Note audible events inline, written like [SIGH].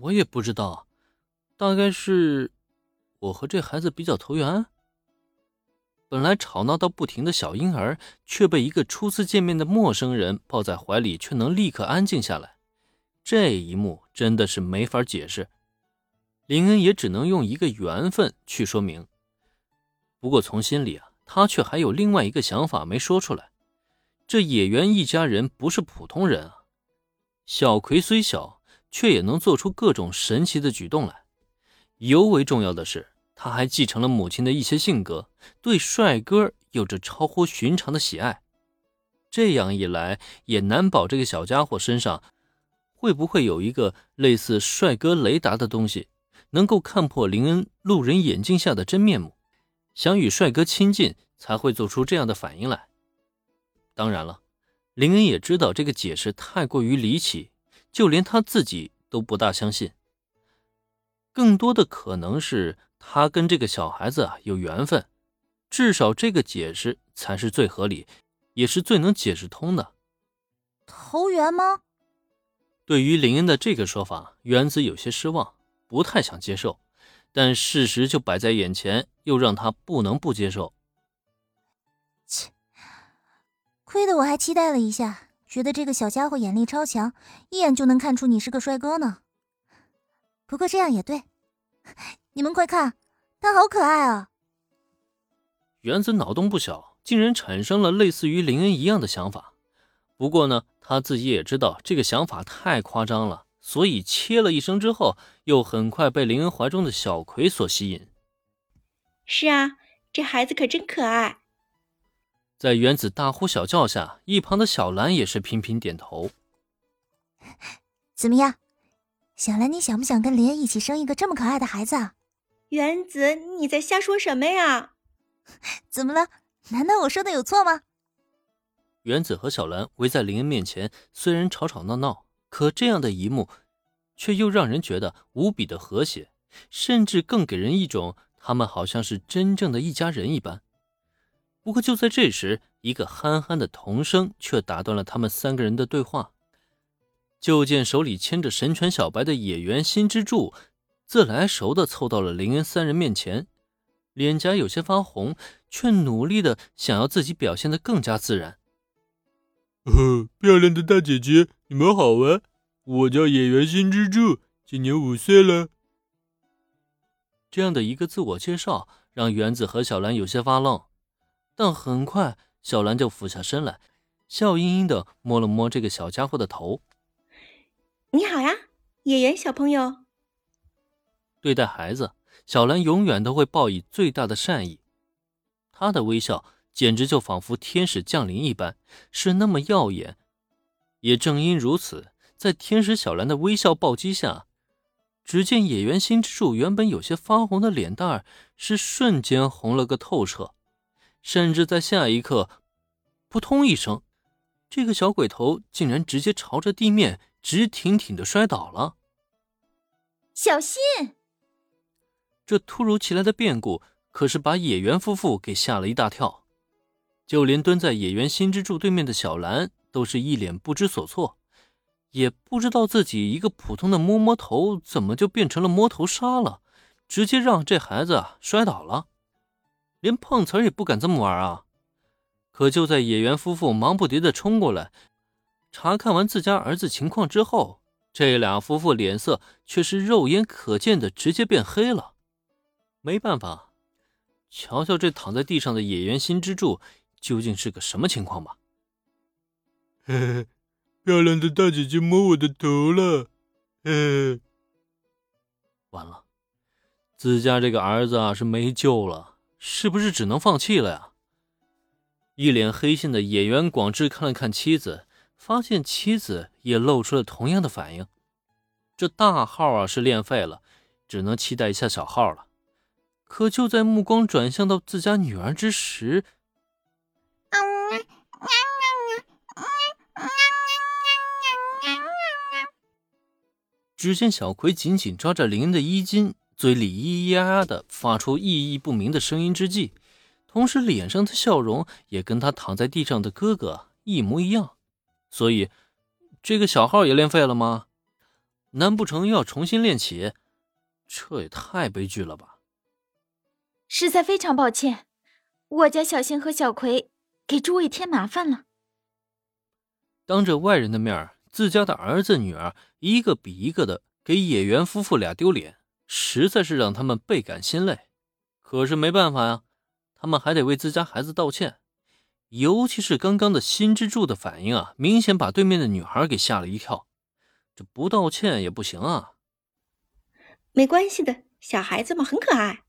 我也不知道，大概是我和这孩子比较投缘。本来吵闹到不停的小婴儿，却被一个初次见面的陌生人抱在怀里，却能立刻安静下来。这一幕真的是没法解释，林恩也只能用一个缘分去说明。不过从心里啊，他却还有另外一个想法没说出来。这野原一家人不是普通人啊！小葵虽小，却也能做出各种神奇的举动来。尤为重要的是，他还继承了母亲的一些性格，对帅哥有着超乎寻常的喜爱。这样一来，也难保这个小家伙身上会不会有一个类似帅哥雷达的东西，能够看破林恩路人眼镜下的真面目，想与帅哥亲近，才会做出这样的反应来。当然了，林恩也知道这个解释太过于离奇，就连他自己都不大相信。更多的可能是他跟这个小孩子啊有缘分，至少这个解释才是最合理，也是最能解释通的。投缘吗？对于林恩的这个说法，原子有些失望，不太想接受，但事实就摆在眼前，又让他不能不接受。切亏得我还期待了一下，觉得这个小家伙眼力超强，一眼就能看出你是个帅哥呢。不过这样也对，[LAUGHS] 你们快看，他好可爱啊！原子脑洞不小，竟然产生了类似于林恩一样的想法。不过呢，他自己也知道这个想法太夸张了，所以切了一声之后，又很快被林恩怀中的小葵所吸引。是啊，这孩子可真可爱。在原子大呼小叫下，一旁的小兰也是频频点头。怎么样，小兰，你想不想跟林恩一起生一个这么可爱的孩子啊？原子，你在瞎说什么呀？怎么了？难道我说的有错吗？原子和小兰围在林恩面前，虽然吵吵闹闹，可这样的一幕，却又让人觉得无比的和谐，甚至更给人一种他们好像是真正的一家人一般。不过就在这时，一个憨憨的童声却打断了他们三个人的对话。就见手里牵着神犬小白的野原新之助，自来熟的凑到了林恩三人面前，脸颊有些发红，却努力的想要自己表现的更加自然。哦，漂亮的大姐姐，你们好啊！我叫野原新之助，今年五岁了。这样的一个自我介绍，让园子和小兰有些发愣。但很快，小兰就俯下身来，笑盈盈的摸了摸这个小家伙的头。“你好呀，野原小朋友。”对待孩子，小兰永远都会报以最大的善意。她的微笑简直就仿佛天使降临一般，是那么耀眼。也正因如此，在天使小兰的微笑暴击下，只见野原新之助原本有些发红的脸蛋儿是瞬间红了个透彻。甚至在下一刻，扑通一声，这个小鬼头竟然直接朝着地面直挺挺的摔倒了。小心！这突如其来的变故可是把野原夫妇给吓了一大跳，就连蹲在野原新之助对面的小兰都是一脸不知所措，也不知道自己一个普通的摸摸头怎么就变成了摸头杀了，直接让这孩子摔倒了。连碰瓷儿也不敢这么玩啊！可就在野原夫妇忙不迭的冲过来查看完自家儿子情况之后，这俩夫妇脸色却是肉眼可见的直接变黑了。没办法，瞧瞧这躺在地上的野原新之助究竟是个什么情况吧。嘿 [LAUGHS] 嘿，漂亮的大姐姐摸我的头了，嘿嘿。完了，自家这个儿子啊是没救了。是不是只能放弃了呀？一脸黑线的演员广志看了看妻子，发现妻子也露出了同样的反应。这大号啊是练废了，只能期待一下小号了。可就在目光转向到自家女儿之时，只见小葵紧紧抓着林恩的衣襟。嘴里咿咿呀呀的发出意义不明的声音之际，同时脸上的笑容也跟他躺在地上的哥哥一模一样。所以，这个小号也练废了吗？难不成又要重新练起？这也太悲剧了吧！实在非常抱歉，我家小新和小葵给诸位添麻烦了。当着外人的面，自家的儿子女儿一个比一个的给野原夫妇俩丢脸，实在是让他们倍感心累。可是没办法呀，他们还得为自家孩子道歉。尤其是刚刚的新之助的反应啊，明显把对面的女孩给吓了一跳。这不道歉也不行啊！没关系的，小孩子嘛，很可爱。